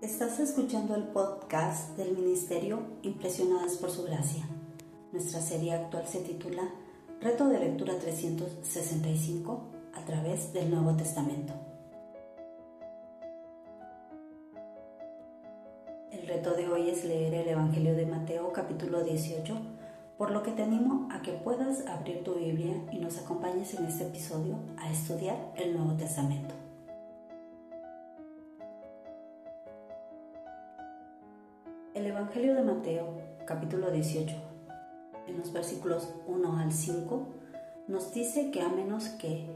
Estás escuchando el podcast del Ministerio Impresionadas por Su Gracia. Nuestra serie actual se titula Reto de Lectura 365 a través del Nuevo Testamento. El reto de hoy es leer el Evangelio de Mateo capítulo 18, por lo que te animo a que puedas abrir tu Biblia y nos acompañes en este episodio a estudiar el Nuevo Testamento. Evangelio de Mateo, capítulo 18, en los versículos 1 al 5, nos dice que a menos que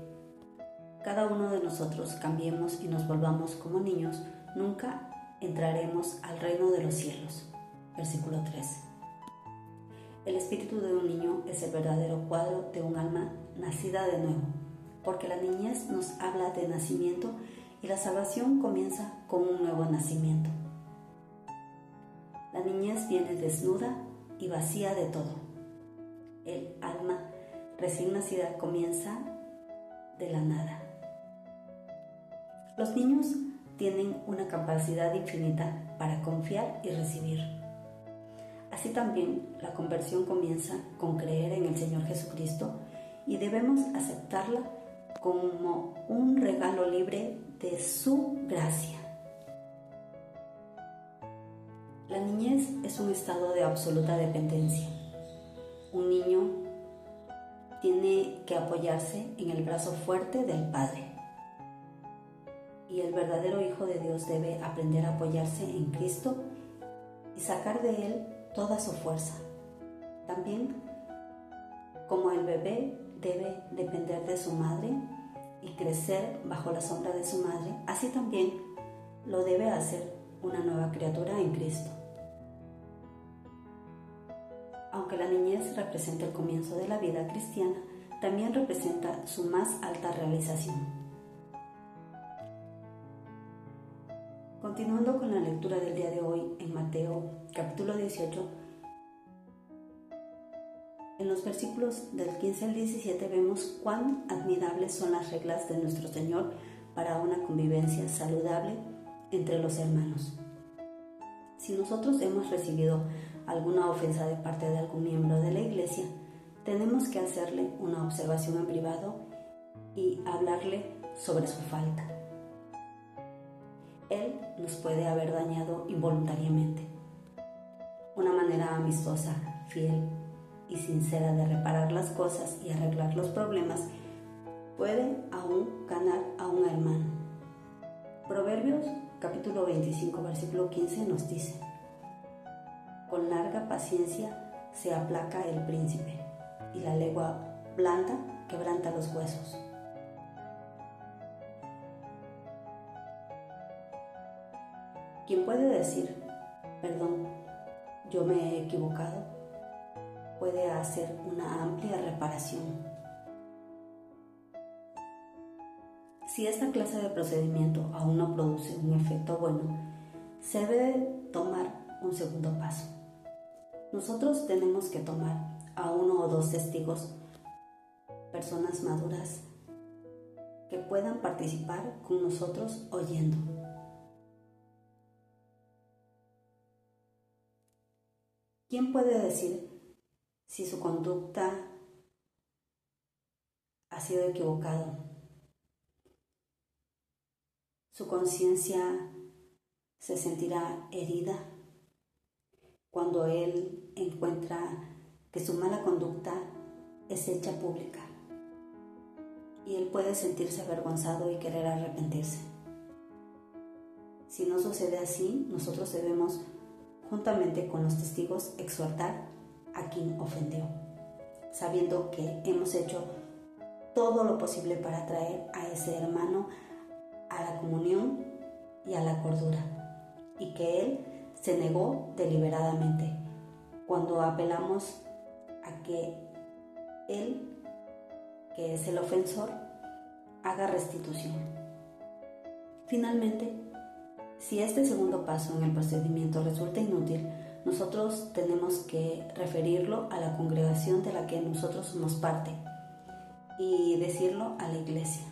cada uno de nosotros cambiemos y nos volvamos como niños, nunca entraremos al reino de los cielos. Versículo 3. El espíritu de un niño es el verdadero cuadro de un alma nacida de nuevo, porque la niñez nos habla de nacimiento y la salvación comienza con un nuevo nacimiento. La niñez viene desnuda y vacía de todo. El alma recién nacida comienza de la nada. Los niños tienen una capacidad infinita para confiar y recibir. Así también la conversión comienza con creer en el Señor Jesucristo y debemos aceptarla como un regalo libre de su gracia. La niñez es un estado de absoluta dependencia. Un niño tiene que apoyarse en el brazo fuerte del Padre. Y el verdadero Hijo de Dios debe aprender a apoyarse en Cristo y sacar de Él toda su fuerza. También, como el bebé debe depender de su madre y crecer bajo la sombra de su madre, así también lo debe hacer una nueva criatura en Cristo. Aunque la niñez representa el comienzo de la vida cristiana, también representa su más alta realización. Continuando con la lectura del día de hoy en Mateo capítulo 18, en los versículos del 15 al 17 vemos cuán admirables son las reglas de nuestro Señor para una convivencia saludable entre los hermanos. Si nosotros hemos recibido alguna ofensa de parte de algún miembro de la iglesia, tenemos que hacerle una observación en privado y hablarle sobre su falta. Él nos puede haber dañado involuntariamente. Una manera amistosa, fiel y sincera de reparar las cosas y arreglar los problemas puede aún ganar a un hermano. Proverbios capítulo 25 versículo 15 nos dice, con larga paciencia se aplaca el príncipe, y la lengua blanda quebranta los huesos. Quien puede decir, perdón, yo me he equivocado, puede hacer una amplia reparación. Si esta clase de procedimiento aún no produce un efecto bueno, se debe tomar un segundo paso nosotros tenemos que tomar a uno o dos testigos, personas maduras, que puedan participar con nosotros oyendo. ¿Quién puede decir si su conducta ha sido equivocada? Su conciencia se sentirá herida cuando él encuentra que su mala conducta es hecha pública y él puede sentirse avergonzado y querer arrepentirse. Si no sucede así, nosotros debemos, juntamente con los testigos, exhortar a quien ofendió, sabiendo que hemos hecho todo lo posible para traer a ese hermano a la comunión y a la cordura, y que él se negó deliberadamente cuando apelamos a que él, que es el ofensor, haga restitución. Finalmente, si este segundo paso en el procedimiento resulta inútil, nosotros tenemos que referirlo a la congregación de la que nosotros somos parte y decirlo a la iglesia.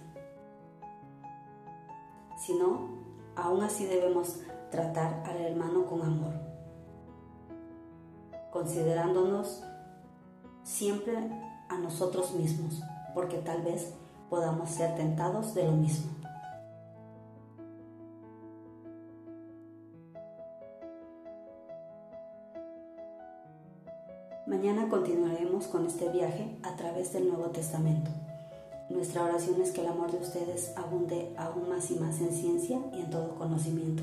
Si no, aún así debemos tratar al hermano con amor, considerándonos siempre a nosotros mismos, porque tal vez podamos ser tentados de lo mismo. Mañana continuaremos con este viaje a través del Nuevo Testamento. Nuestra oración es que el amor de ustedes abunde aún más y más en ciencia y en todo conocimiento,